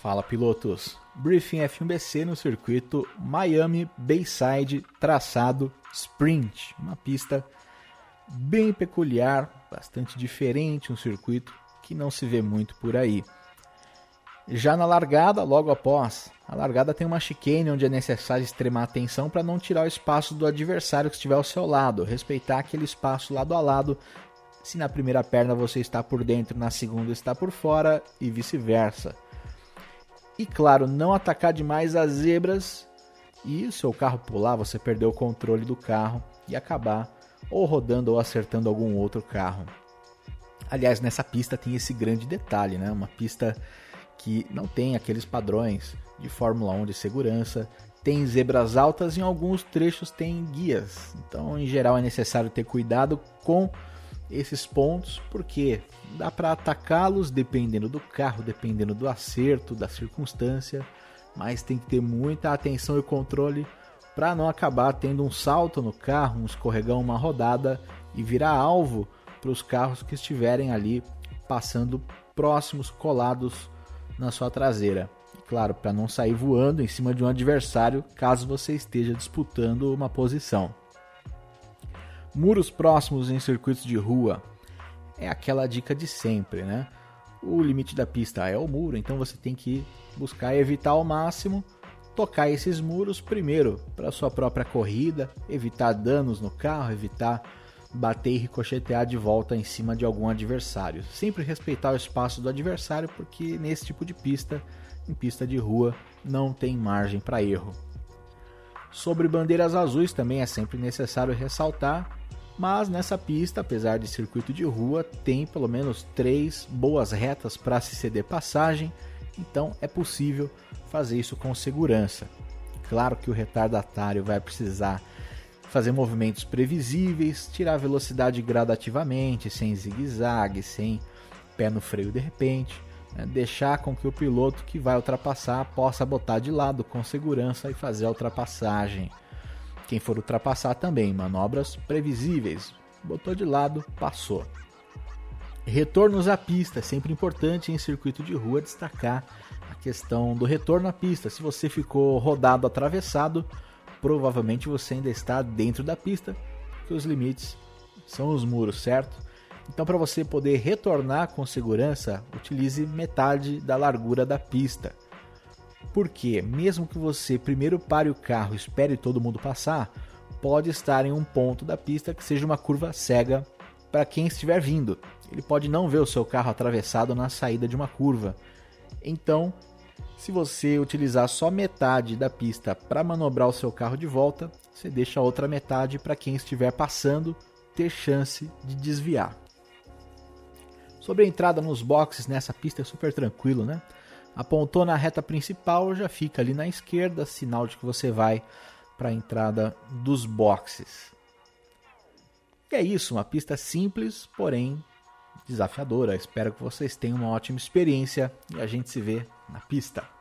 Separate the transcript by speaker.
Speaker 1: Fala pilotos, Briefing F1BC no circuito Miami Bayside traçado Sprint, uma pista bem peculiar, bastante diferente, um circuito que não se vê muito por aí. Já na largada, logo após, a largada tem uma chicane onde é necessário extremar atenção para não tirar o espaço do adversário que estiver ao seu lado, respeitar aquele espaço lado a lado. Se na primeira perna você está por dentro, na segunda está por fora e vice-versa. E claro, não atacar demais as zebras e o seu carro pular, você perder o controle do carro e acabar ou rodando ou acertando algum outro carro. Aliás, nessa pista tem esse grande detalhe, né? Uma pista que não tem aqueles padrões de Fórmula 1 de segurança, tem zebras altas e em alguns trechos tem guias. Então, em geral, é necessário ter cuidado com esses pontos, porque dá para atacá-los dependendo do carro, dependendo do acerto, da circunstância, mas tem que ter muita atenção e controle para não acabar tendo um salto no carro, um escorregão, uma rodada e virar alvo para os carros que estiverem ali passando próximos, colados na sua traseira. Claro, para não sair voando em cima de um adversário caso você esteja disputando uma posição. Muros próximos em circuitos de rua é aquela dica de sempre, né? O limite da pista é o muro, então você tem que buscar evitar ao máximo tocar esses muros primeiro para sua própria corrida, evitar danos no carro, evitar bater e ricochetear de volta em cima de algum adversário. Sempre respeitar o espaço do adversário, porque nesse tipo de pista, em pista de rua, não tem margem para erro. Sobre bandeiras azuis também é sempre necessário ressaltar mas nessa pista, apesar de circuito de rua, tem pelo menos três boas retas para se ceder passagem, então é possível fazer isso com segurança. Claro que o retardatário vai precisar fazer movimentos previsíveis, tirar velocidade gradativamente, sem zigue-zague, sem pé no freio de repente, né? deixar com que o piloto que vai ultrapassar possa botar de lado com segurança e fazer a ultrapassagem. Quem for ultrapassar também, manobras previsíveis. Botou de lado, passou. Retornos à pista, é sempre importante em circuito de rua destacar a questão do retorno à pista. Se você ficou rodado atravessado, provavelmente você ainda está dentro da pista, os limites são os muros, certo? Então, para você poder retornar com segurança, utilize metade da largura da pista. Porque, mesmo que você primeiro pare o carro e espere todo mundo passar, pode estar em um ponto da pista que seja uma curva cega para quem estiver vindo. Ele pode não ver o seu carro atravessado na saída de uma curva. Então, se você utilizar só metade da pista para manobrar o seu carro de volta, você deixa a outra metade para quem estiver passando ter chance de desviar. Sobre a entrada nos boxes nessa pista é super tranquilo, né? Apontou na reta principal, já fica ali na esquerda, sinal de que você vai para a entrada dos boxes. E é isso, uma pista simples, porém desafiadora. Espero que vocês tenham uma ótima experiência e a gente se vê na pista.